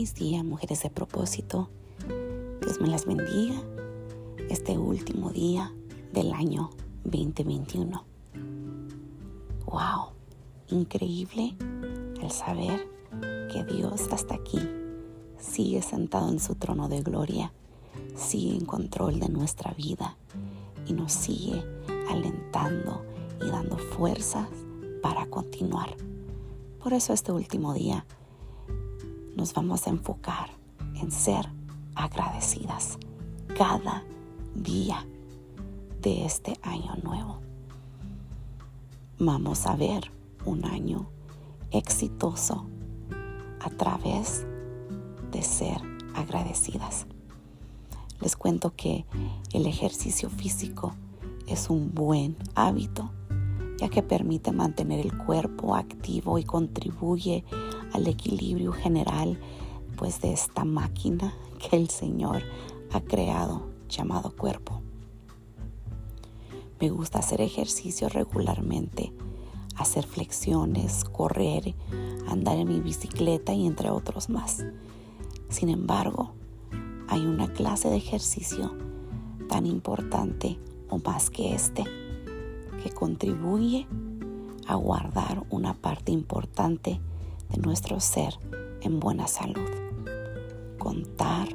Feliz día, mujeres de propósito. Dios me las bendiga este último día del año 2021. ¡Wow! Increíble el saber que Dios hasta aquí sigue sentado en su trono de gloria, sigue en control de nuestra vida y nos sigue alentando y dando fuerzas para continuar. Por eso este último día nos vamos a enfocar en ser agradecidas cada día de este año nuevo. Vamos a ver un año exitoso a través de ser agradecidas. Les cuento que el ejercicio físico es un buen hábito ya que permite mantener el cuerpo activo y contribuye al equilibrio general pues de esta máquina que el Señor ha creado llamado cuerpo. Me gusta hacer ejercicio regularmente, hacer flexiones, correr, andar en mi bicicleta y entre otros más. Sin embargo, hay una clase de ejercicio tan importante o más que este que contribuye a guardar una parte importante de nuestro ser en buena salud. Contar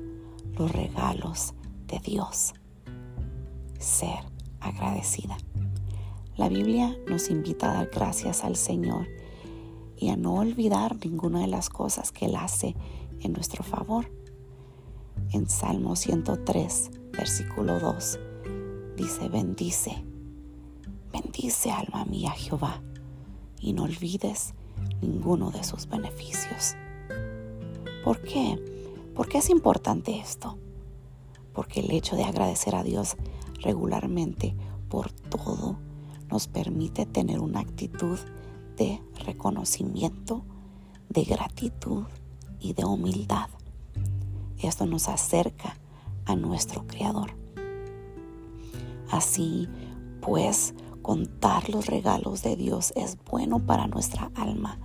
los regalos de Dios. Ser agradecida. La Biblia nos invita a dar gracias al Señor y a no olvidar ninguna de las cosas que Él hace en nuestro favor. En Salmo 103, versículo 2, dice, bendice, bendice alma mía Jehová y no olvides ninguno de sus beneficios. ¿Por qué? ¿Por qué es importante esto? Porque el hecho de agradecer a Dios regularmente por todo nos permite tener una actitud de reconocimiento, de gratitud y de humildad. Esto nos acerca a nuestro Creador. Así pues, contar los regalos de Dios es bueno para nuestra alma.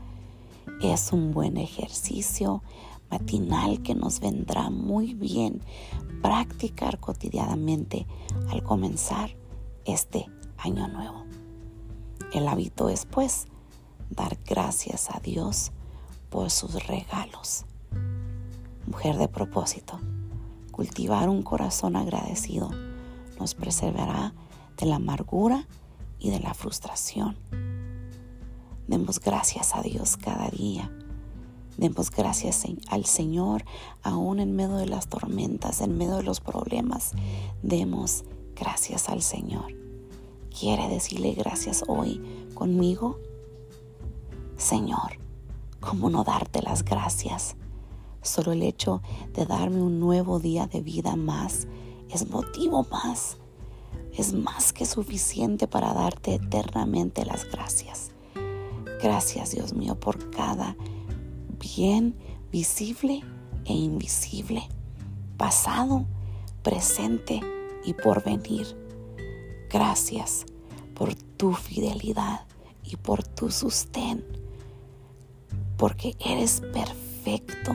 Es un buen ejercicio matinal que nos vendrá muy bien practicar cotidianamente al comenzar este año nuevo. El hábito es pues dar gracias a Dios por sus regalos. Mujer de propósito, cultivar un corazón agradecido nos preservará de la amargura y de la frustración. Demos gracias a Dios cada día. Demos gracias al Señor aún en medio de las tormentas, en medio de los problemas. Demos gracias al Señor. ¿Quiere decirle gracias hoy conmigo? Señor, ¿cómo no darte las gracias? Solo el hecho de darme un nuevo día de vida más es motivo más es más que suficiente para darte eternamente las gracias. Gracias Dios mío por cada bien visible e invisible, pasado, presente y por venir. Gracias por tu fidelidad y por tu sustén, porque eres perfecto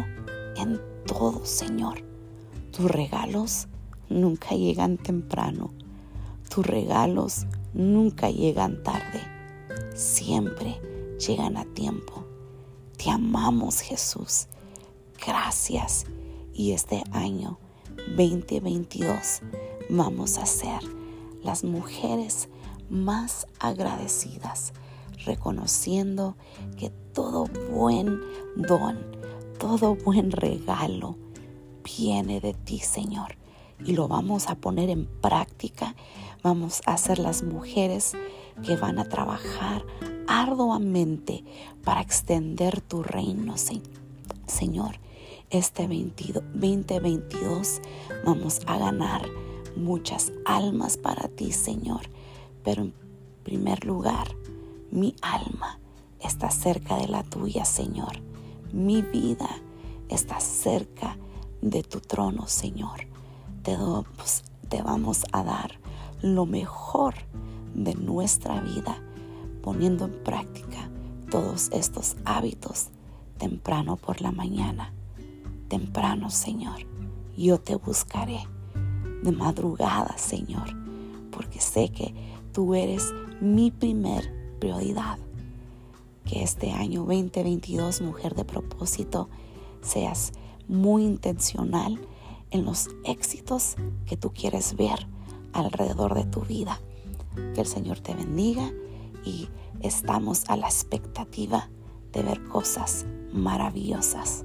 en todo, Señor. Tus regalos nunca llegan temprano tus regalos nunca llegan tarde, siempre llegan a tiempo. Te amamos Jesús. Gracias. Y este año 2022 vamos a ser las mujeres más agradecidas, reconociendo que todo buen don, todo buen regalo viene de ti, Señor. Y lo vamos a poner en práctica Vamos a ser las mujeres que van a trabajar arduamente para extender tu reino, Señor. Este 2022 vamos a ganar muchas almas para ti, Señor. Pero en primer lugar, mi alma está cerca de la tuya, Señor. Mi vida está cerca de tu trono, Señor. Te, te vamos a dar lo mejor de nuestra vida poniendo en práctica todos estos hábitos temprano por la mañana. temprano, Señor. Yo te buscaré de madrugada, Señor, porque sé que tú eres mi primer prioridad. Que este año 2022, mujer de propósito, seas muy intencional en los éxitos que tú quieres ver alrededor de tu vida. Que el Señor te bendiga y estamos a la expectativa de ver cosas maravillosas